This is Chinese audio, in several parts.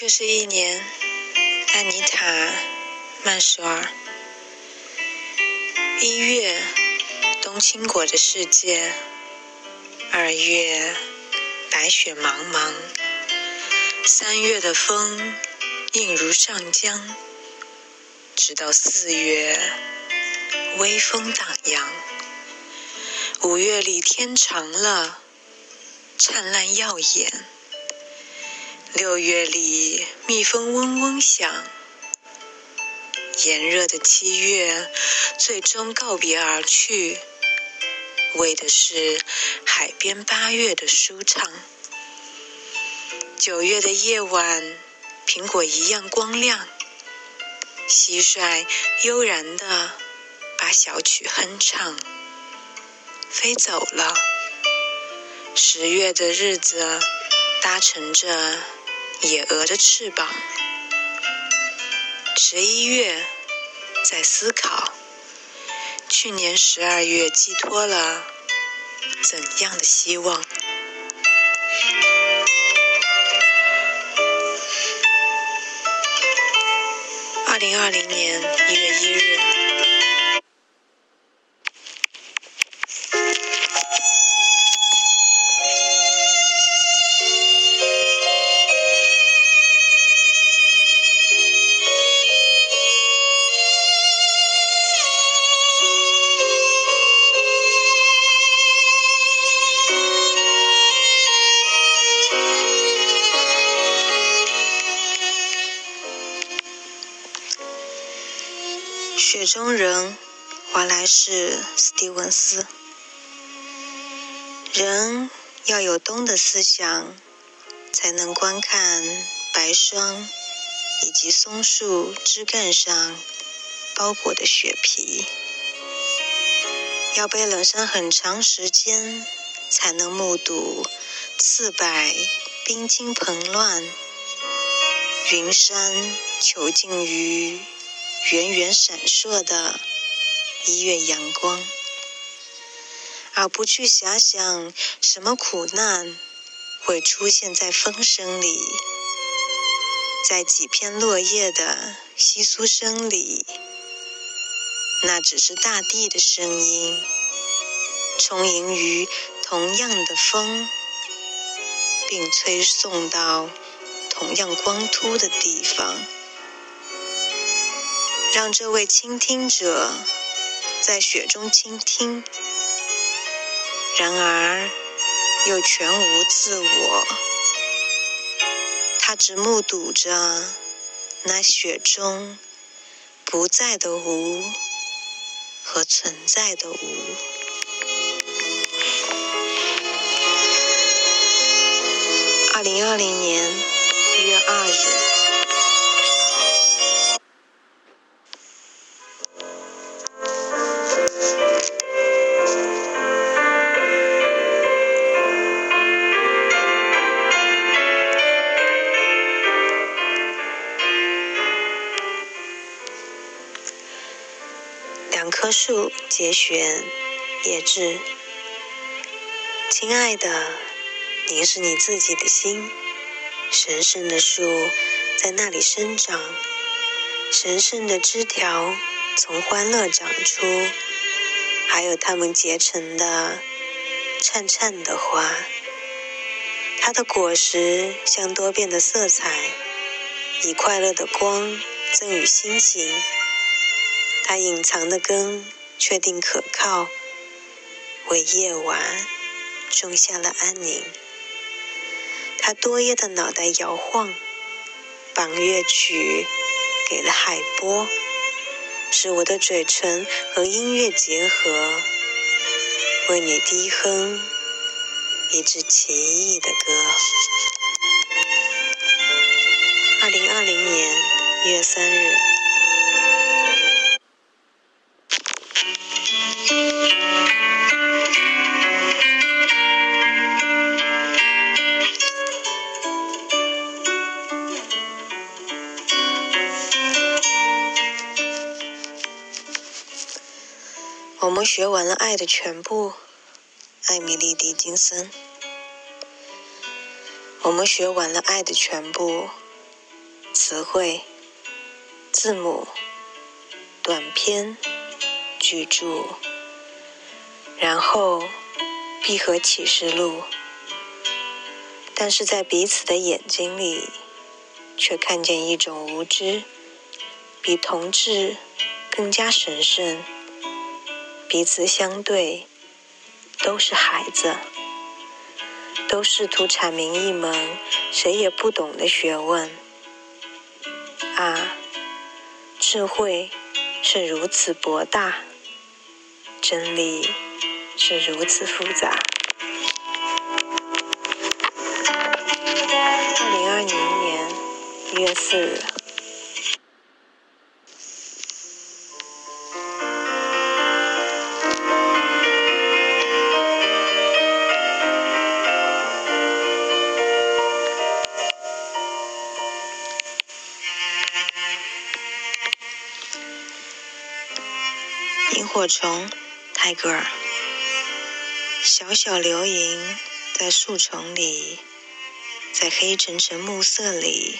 这就是一年，安妮塔·曼索尔。一月，冬青果的世界；二月，白雪茫茫；三月的风，硬如上江；直到四月，微风荡漾。五月里天长了，灿烂耀眼。六月里，蜜蜂嗡嗡响。炎热的七月，最终告别而去，为的是海边八月的舒畅。九月的夜晚，苹果一样光亮。蟋蟀悠然地把小曲哼唱，飞走了。十月的日子，搭乘着。野鹅的翅膀。十一月，在思考，去年十二月寄托了怎样的希望？二零二零年一月一日。中人，华莱士·斯蒂文斯。人要有冬的思想，才能观看白霜以及松树枝干上包裹的雪皮。要被冷上很长时间，才能目睹刺柏冰晶蓬乱，云山囚禁于。圆圆闪烁的一月阳光，而不去遐想什么苦难会出现在风声里，在几片落叶的窸窣声里，那只是大地的声音，充盈于同样的风，并吹送到同样光秃的地方。让这位倾听者在雪中倾听，然而又全无自我。他只目睹着那雪中不在的无和存在的无。二零二零年一月二日。节选，叶志。亲爱的，凝视你自己的心，神圣的树在那里生长，神圣的枝条从欢乐长出，还有它们结成的颤颤的花。它的果实像多变的色彩，以快乐的光赠予星星。它隐藏的根确定可靠，为夜晚种下了安宁。他多叶的脑袋摇晃，绑乐曲给了海波，使我的嘴唇和音乐结合，为你低哼一支奇异的歌。二零二零年一月三日。我们学完了爱的全部，艾米丽·狄金森。我们学完了爱的全部，词汇、字母、短篇、巨著，然后闭合启示录，但是在彼此的眼睛里，却看见一种无知，比同志更加神圣。彼此相对，都是孩子，都试图阐明一门谁也不懂的学问。啊，智慧是如此博大，真理是如此复杂。二零二零年一月四日。萤火虫，泰戈尔。小小流萤在树丛里，在黑沉沉暮色里，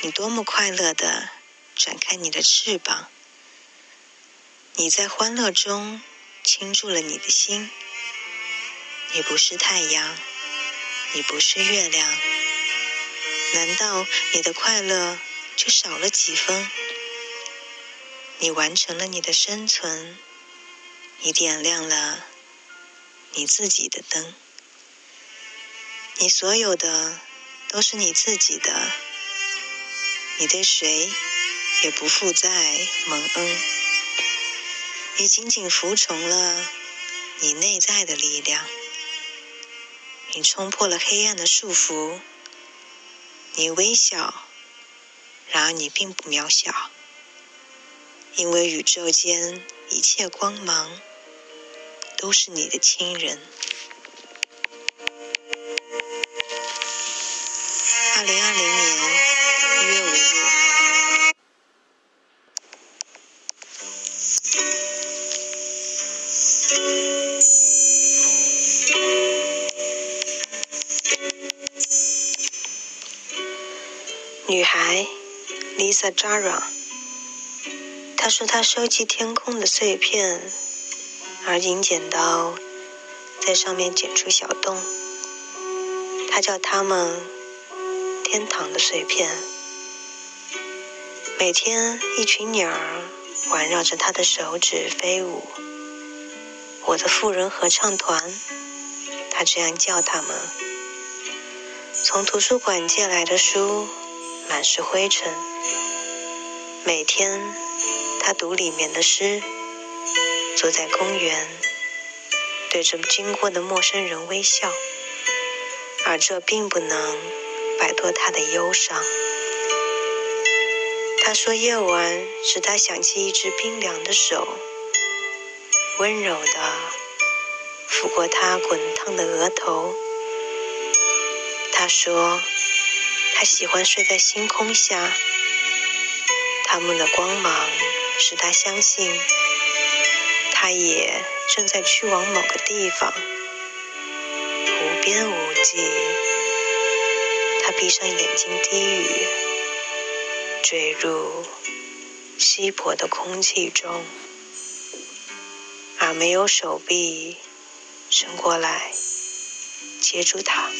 你多么快乐的展开你的翅膀！你在欢乐中倾注了你的心。你不是太阳，你不是月亮，难道你的快乐就少了几分？你完成了你的生存，你点亮了你自己的灯，你所有的都是你自己的，你对谁也不负债蒙恩，你仅仅服从了你内在的力量，你冲破了黑暗的束缚，你微笑，然而你并不渺小。因为宇宙间一切光芒都是你的亲人。二零二零年一月五日，女孩 Lisa Jara。他说：“他收集天空的碎片，而银剪刀在上面剪出小洞。他叫他们‘天堂的碎片’。每天，一群鸟儿环绕着他的手指飞舞。我的富人合唱团，他这样叫他们。从图书馆借来的书满是灰尘。每天。”他读里面的诗，坐在公园，对着经过的陌生人微笑，而这并不能摆脱他的忧伤。他说，夜晚使他想起一只冰凉的手，温柔的抚过他滚烫的额头。他说，他喜欢睡在星空下，他们的光芒。使他相信，他也正在去往某个地方，无边无际。他闭上眼睛，低语，坠入稀薄的空气中，而没有手臂伸过来接住他。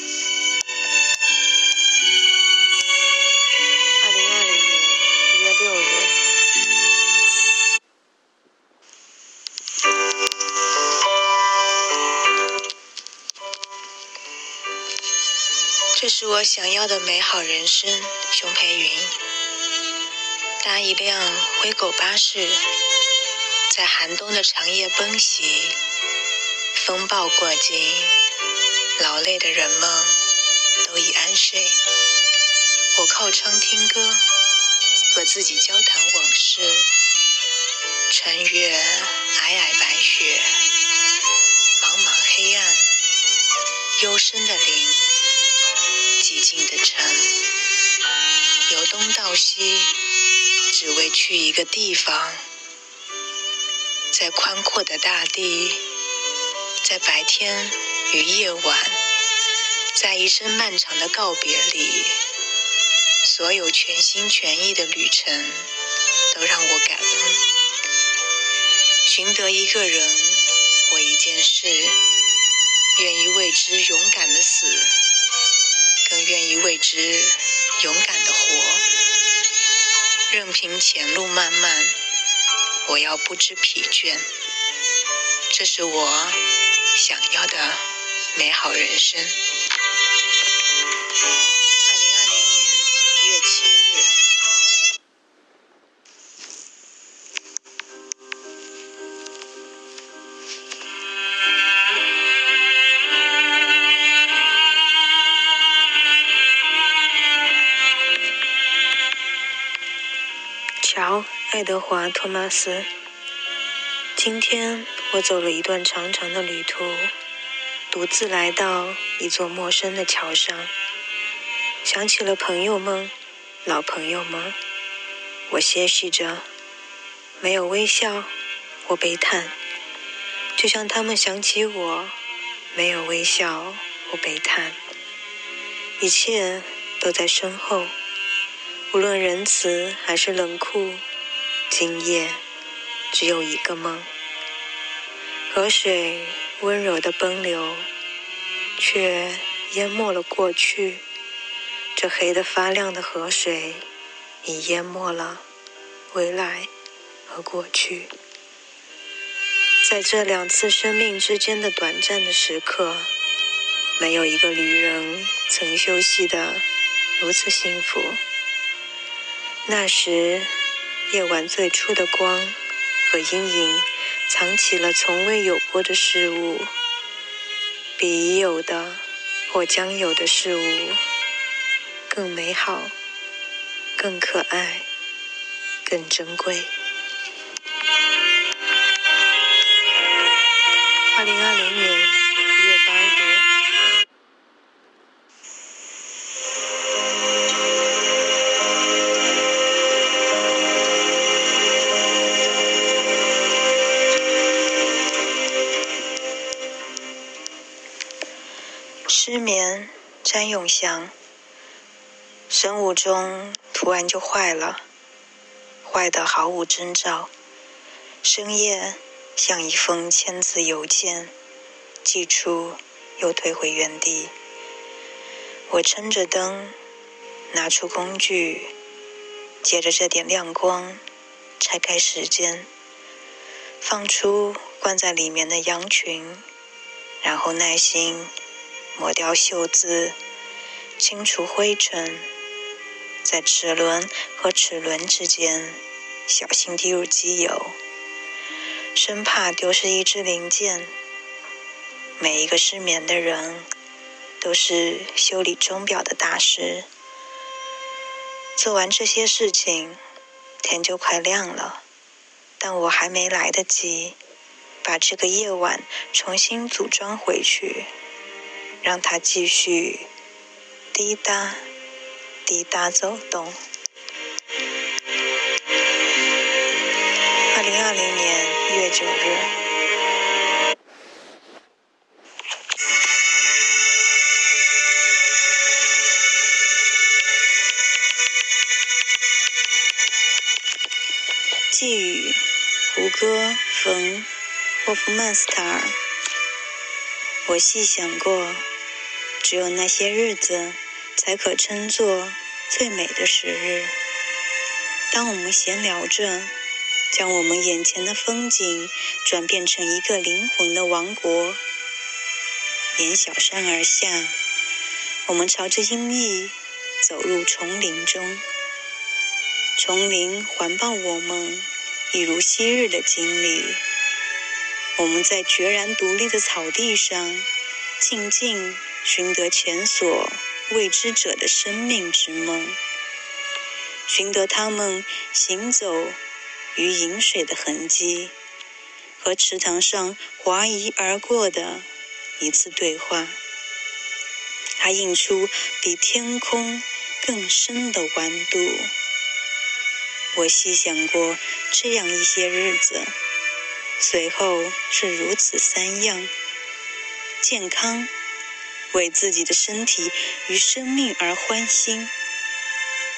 这是我想要的美好人生，熊培云。搭一辆灰狗巴士，在寒冬的长夜奔袭，风暴过境，劳累的人们都已安睡。我靠窗听歌，和自己交谈往事，穿越皑皑白雪，茫茫黑暗，幽深的林。寂静的城，由东到西，只为去一个地方，在宽阔的大地，在白天与夜晚，在一声漫长的告别里，所有全心全意的旅程都让我感恩。寻得一个人或一件事，愿意为之勇敢的死，更愿意为之勇敢的活。任凭前路漫漫，我要不知疲倦。这是我想要的美好人生。爱德华·托马斯。今天我走了一段长长的旅途，独自来到一座陌生的桥上，想起了朋友们，老朋友们。我歇息着，没有微笑或悲叹，就像他们想起我，没有微笑或悲叹。一切都在身后。无论仁慈还是冷酷，今夜只有一个梦。河水温柔的奔流，却淹没了过去。这黑的发亮的河水，已淹没了未来和过去。在这两次生命之间的短暂的时刻，没有一个旅人曾休息的如此幸福。那时，夜晚最初的光和阴影，藏起了从未有过的事物，比已有的或将有的事物更美好、更可爱、更珍贵。失眠，詹永祥。生物钟突然就坏了，坏得毫无征兆。深夜像一封千字邮件，寄出又退回原地。我撑着灯，拿出工具，借着这点亮光，拆开时间，放出关在里面的羊群，然后耐心。抹掉锈渍，清除灰尘，在齿轮和齿轮之间小心滴入机油，生怕丢失一只零件。每一个失眠的人都是修理钟表的大师。做完这些事情，天就快亮了，但我还没来得及把这个夜晚重新组装回去。让它继续滴答滴答走动。二零二零年一月九日，寄语胡歌·冯·霍夫曼斯塔尔。我细想过。只有那些日子，才可称作最美的时日。当我们闲聊着，将我们眼前的风景转变成一个灵魂的王国，沿小山而下，我们朝着阴翳走入丛林中。丛林环抱我们，一如昔日的经历。我们在决然独立的草地上，静静。寻得前所未知者的生命之梦，寻得他们行走于饮水的痕迹，和池塘上滑移而过的一次对话。它映出比天空更深的弯度。我细想过这样一些日子，随后是如此三样：健康。为自己的身体与生命而欢欣，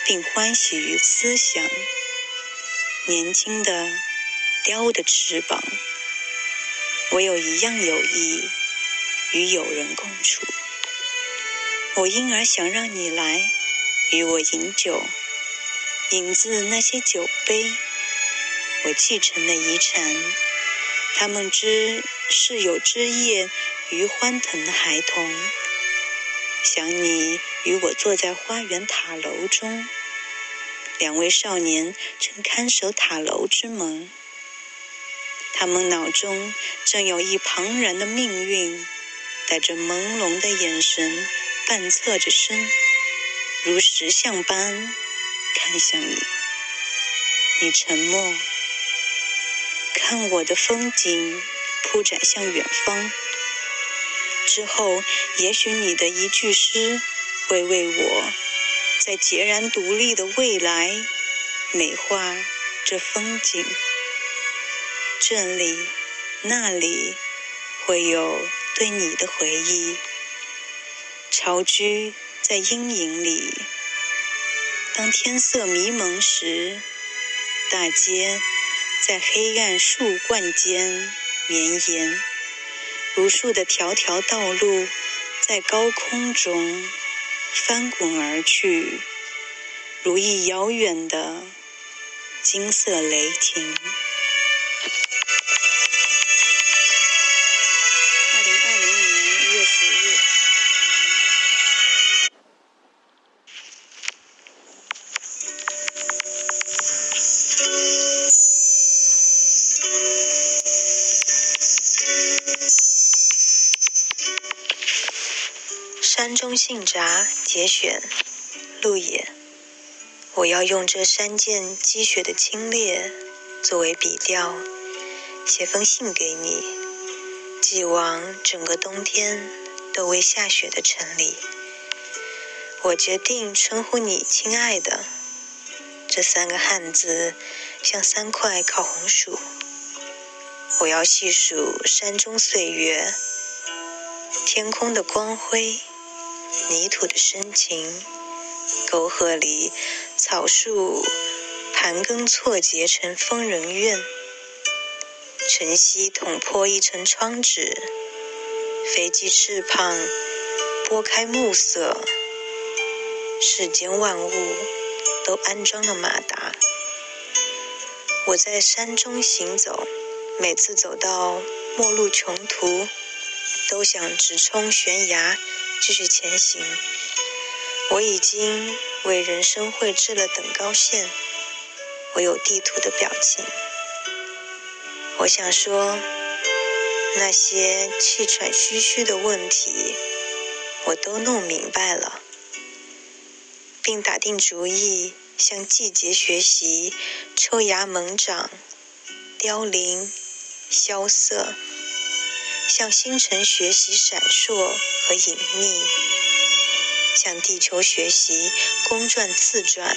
并欢喜于思想。年轻的雕的翅膀，我有一样有意与友人共处。我因而想让你来与我饮酒，饮自那些酒杯，我继承的遗产。他们之是有枝叶与欢腾的孩童。想你与我坐在花园塔楼中。两位少年正看守塔楼之门，他们脑中正有一庞然的命运，带着朦胧的眼神，半侧着身，如石像般看向你。你沉默，看我的风景铺展向远方。之后，也许你的一句诗会为我。在截然独立的未来，美化这风景。这里、那里，会有对你的回忆。巢居在阴影里。当天色迷蒙时，大街在黑暗树冠间绵延，无数的条条道路在高空中。翻滚而去，如一遥远的金色雷霆。信札。节选，路野。我要用这山涧积雪的清冽作为笔调，写封信给你，寄往整个冬天都未下雪的城里。我决定称呼你“亲爱的”，这三个汉字像三块烤红薯。我要细数山中岁月，天空的光辉。泥土的深情，沟壑里草树盘根错节成疯人院。晨曦捅破一层窗纸，飞机翅膀拨开暮色。世间万物都安装了马达。我在山中行走，每次走到末路穷途，都想直冲悬崖。继续前行。我已经为人生绘制了等高线。我有地图的表情。我想说，那些气喘吁吁的问题，我都弄明白了，并打定主意向季节学习抽芽猛长、凋零、萧瑟。向星辰学习闪烁和隐秘，向地球学习公转自转。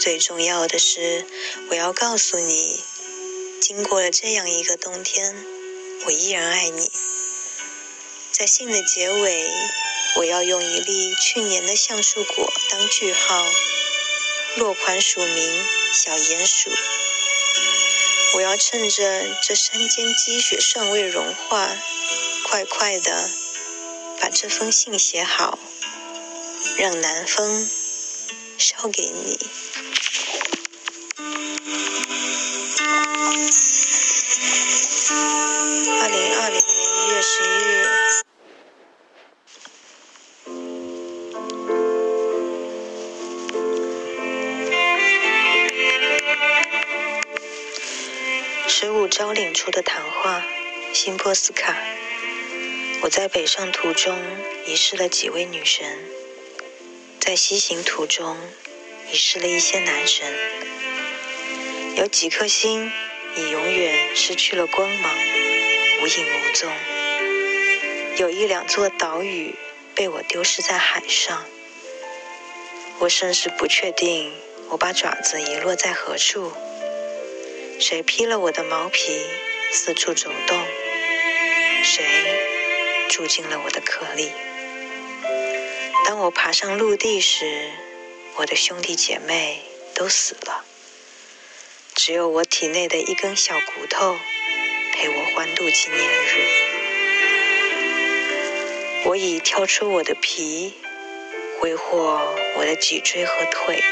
最重要的是，我要告诉你，经过了这样一个冬天，我依然爱你。在信的结尾，我要用一粒去年的橡树果当句号，落款署名小鼹鼠。我要趁着这山间积雪尚未融化，快快的把这封信写好，让南风捎给你。二零二零年一月十一日。出的谈话，辛波斯卡。我在北上途中遗失了几位女神，在西行途中遗失了一些男神。有几颗星已永远失去了光芒，无影无踪。有一两座岛屿被我丢失在海上。我甚至不确定我把爪子遗落在何处。谁披了我的毛皮，四处走动？谁住进了我的壳里？当我爬上陆地时，我的兄弟姐妹都死了，只有我体内的一根小骨头陪我欢度纪念日。我已挑出我的皮，挥霍我的脊椎和腿，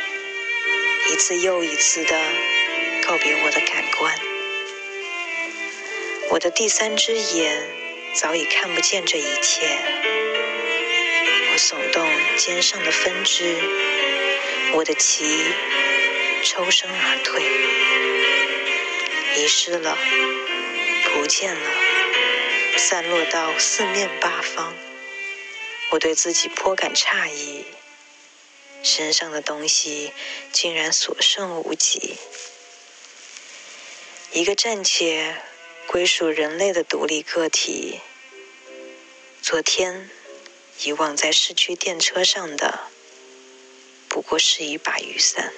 一次又一次的告别我的感官。我的第三只眼早已看不见这一切。我耸动肩上的分支。我的旗抽身而退，遗失了，不见了，散落到四面八方。我对自己颇感诧异，身上的东西竟然所剩无几。一个暂且归属人类的独立个体，昨天遗忘在市区电车上的。不过是一把雨伞。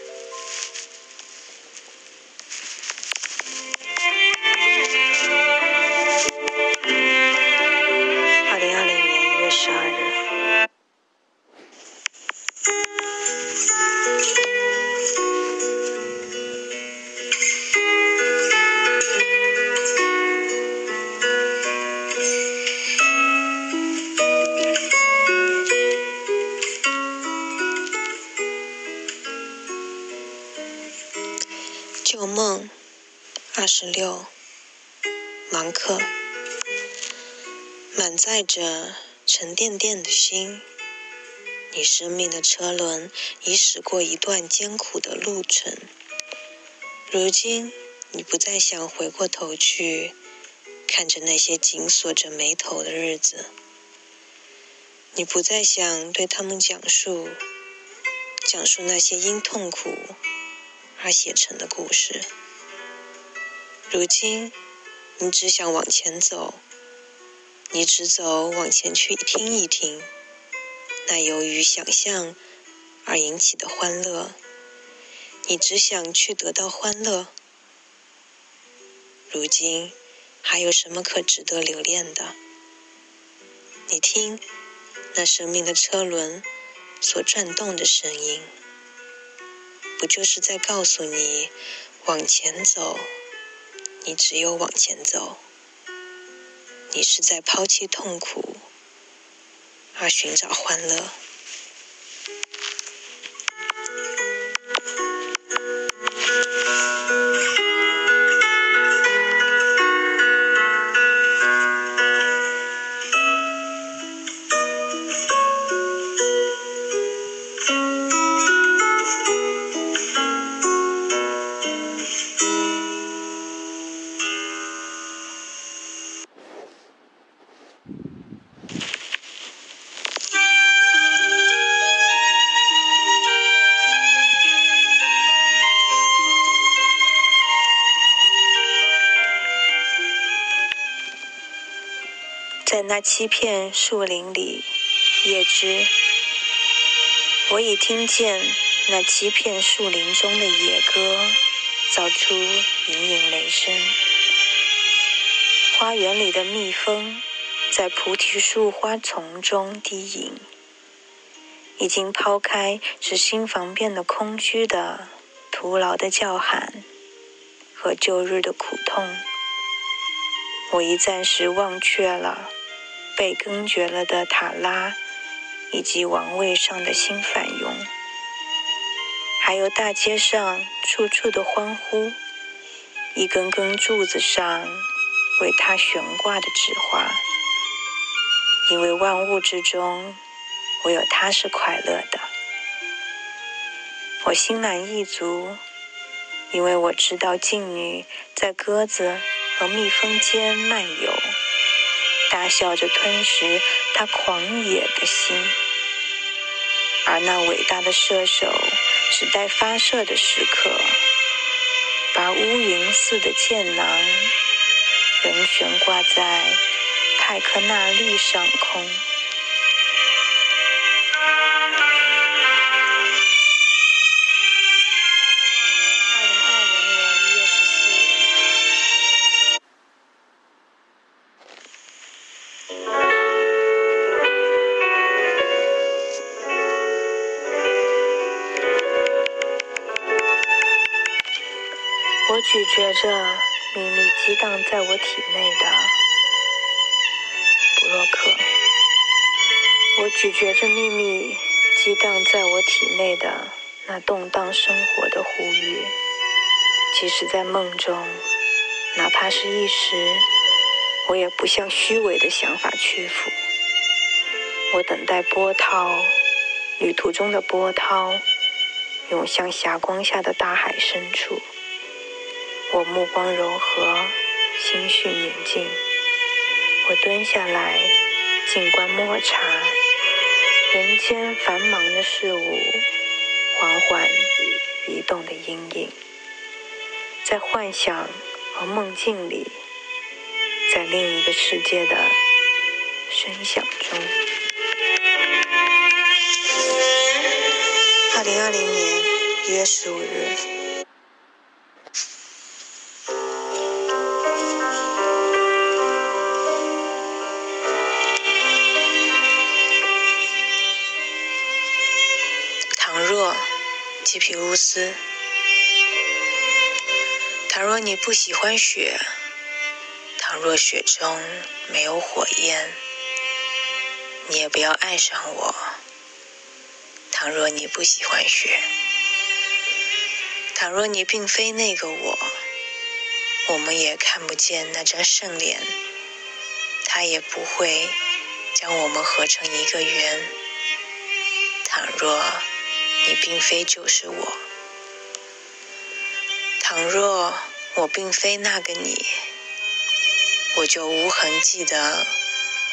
十六，芒克，满载着沉甸甸的心，你生命的车轮已驶过一段艰苦的路程。如今，你不再想回过头去看着那些紧锁着眉头的日子，你不再想对他们讲述，讲述那些因痛苦。而写成的故事。如今，你只想往前走，你只走往前去听一听，那由于想象而引起的欢乐。你只想去得到欢乐。如今，还有什么可值得留恋的？你听，那生命的车轮所转动的声音。不就是在告诉你，往前走，你只有往前走。你是在抛弃痛苦，而寻找欢乐。在那七片树林里，叶芝，我已听见那七片树林中的野歌，造出隐隐雷声。花园里的蜜蜂在菩提树花丛中低吟，已经抛开使心房变得空虚的徒劳的叫喊和旧日的苦痛。我已暂时忘却了。被根绝了的塔拉，以及王位上的新反庸，还有大街上处处的欢呼，一根根柱子上为他悬挂的纸花，因为万物之中，唯有他是快乐的。我心满意足，因为我知道静女在鸽子和蜜蜂间漫游。大笑着吞食他狂野的心，而那伟大的射手只待发射的时刻，把乌云似的箭囊仍悬挂在泰克纳利上空。咀嚼着秘密激荡在我体内的布洛克，我咀嚼着秘密激荡在我体内的那动荡生活的呼吁。即使在梦中，哪怕是一时，我也不向虚伪的想法屈服。我等待波涛，旅途中的波涛涌向霞光下的大海深处。我目光柔和，心绪宁静。我蹲下来，静观莫察人间繁忙的事物缓缓移动的阴影，在幻想和梦境里，在另一个世界的声响中。二零二零年一月十五日。吉皮乌斯。倘若你不喜欢雪，倘若雪中没有火焰，你也不要爱上我。倘若你不喜欢雪，倘若你并非那个我，我们也看不见那张圣脸，它也不会将我们合成一个圆。倘若。你并非就是我。倘若我并非那个你，我就无痕迹的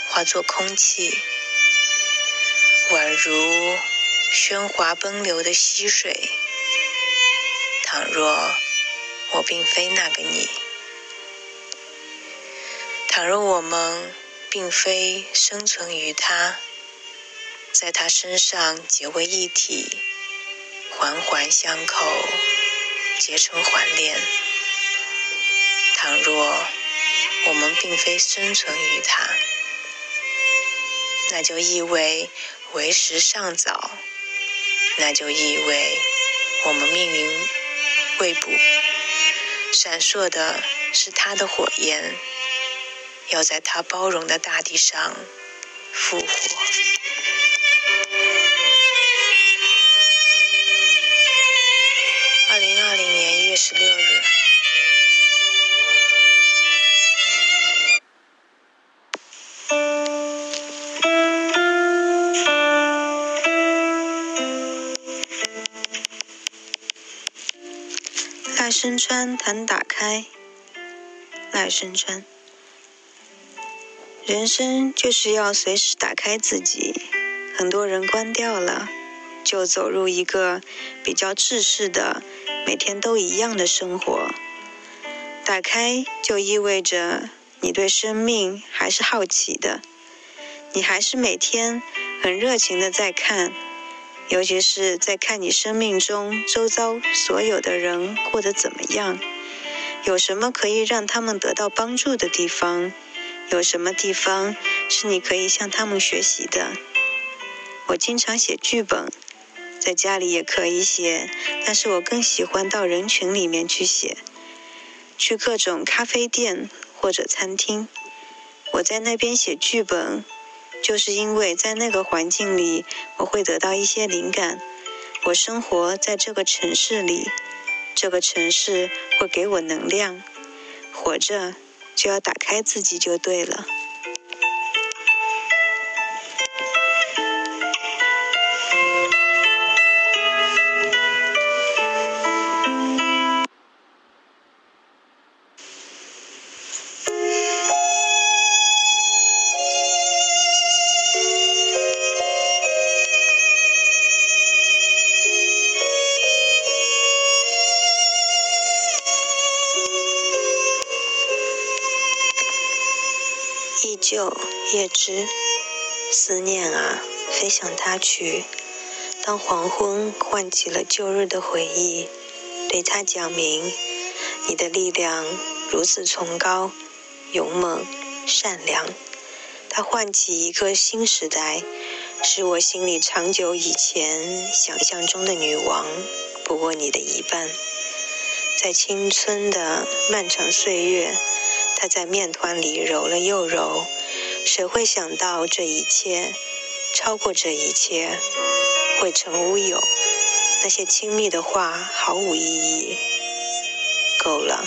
化作空气，宛如喧哗奔流的溪水。倘若我并非那个你，倘若我们并非生存于他，在他身上结为一体。环环相扣，结成环链。倘若我们并非生存于它，那就意味为时尚早，那就意味我们命运未卜。闪烁的是它的火焰，要在它包容的大地上复活。十六日，赖声川谈打开。赖声川，人生就是要随时打开自己。很多人关掉了，就走入一个比较制式的。每天都一样的生活，打开就意味着你对生命还是好奇的，你还是每天很热情的在看，尤其是在看你生命中周遭所有的人过得怎么样，有什么可以让他们得到帮助的地方，有什么地方是你可以向他们学习的。我经常写剧本。在家里也可以写，但是我更喜欢到人群里面去写，去各种咖啡店或者餐厅。我在那边写剧本，就是因为在那个环境里，我会得到一些灵感。我生活在这个城市里，这个城市会给我能量。活着就要打开自己就对了。飞向他去。当黄昏唤起了旧日的回忆，对他讲明：你的力量如此崇高、勇猛、善良。它唤起一个新时代，是我心里长久以前想象中的女王，不过你的一半。在青春的漫长岁月，他在面团里揉了又揉。谁会想到这一切，超过这一切，会成乌有？那些亲密的话毫无意义。够了，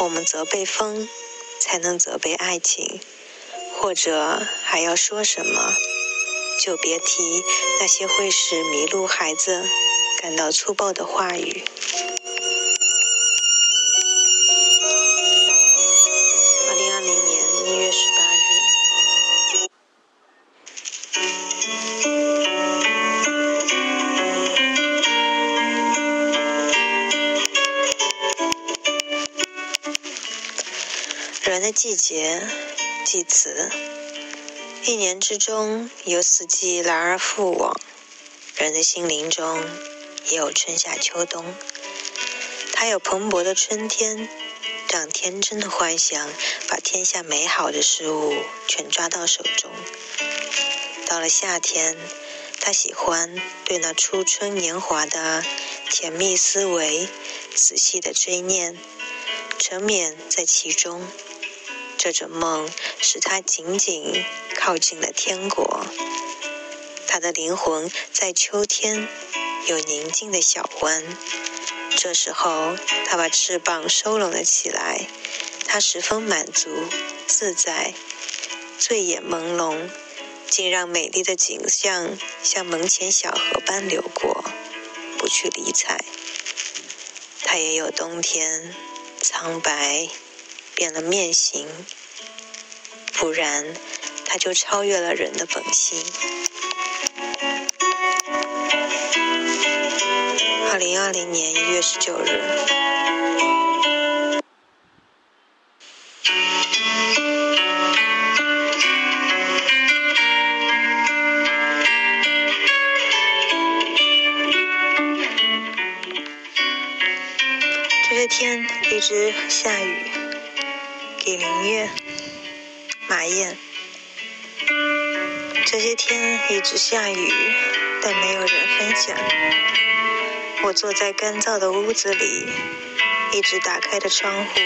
我们责备风，才能责备爱情。或者还要说什么，就别提那些会使迷路孩子感到粗暴的话语。人的季节。季词，一年之中有四季来而复往，人的心灵中也有春夏秋冬。他有蓬勃的春天，让天真的幻想把天下美好的事物全抓到手中。到了夏天，他喜欢对那初春年华的甜蜜思维仔细的追念，沉湎在其中。这种梦使他紧紧靠近了天国，他的灵魂在秋天有宁静的小湾。这时候，他把翅膀收拢了起来，他十分满足自在，醉眼朦胧，竟让美丽的景象像门前小河般流过，不去理睬。他也有冬天，苍白。变了面形，不然他就超越了人的本性。二零二零年一月十九日，下雨，但没有人分享。我坐在干燥的屋子里，一直打开的窗户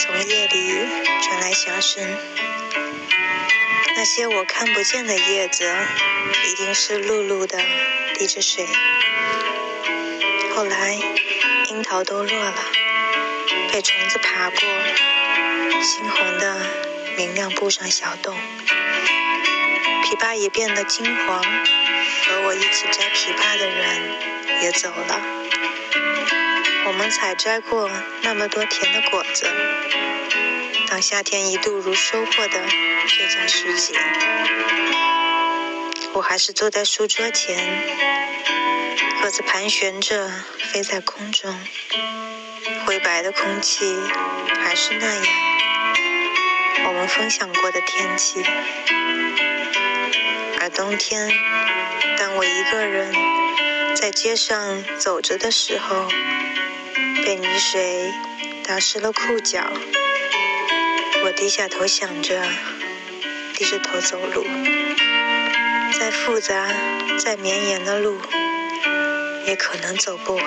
从夜里传来响声。那些我看不见的叶子，一定是露露的滴着水。后来，樱桃都落了，被虫子爬过。猩红的明亮布上小洞，枇杷也变得金黄，和我一起摘枇杷的人也走了。我们采摘过那么多甜的果子，当夏天一度如收获的最佳时节，我还是坐在书桌前，鸽子盘旋着飞在空中，灰白的空气还是那样。我们分享过的天气，冬天，当我一个人在街上走着的时候，被泥水打湿了裤脚，我低下头想着，低着头走路，再复杂、再绵延的路，也可能走不完。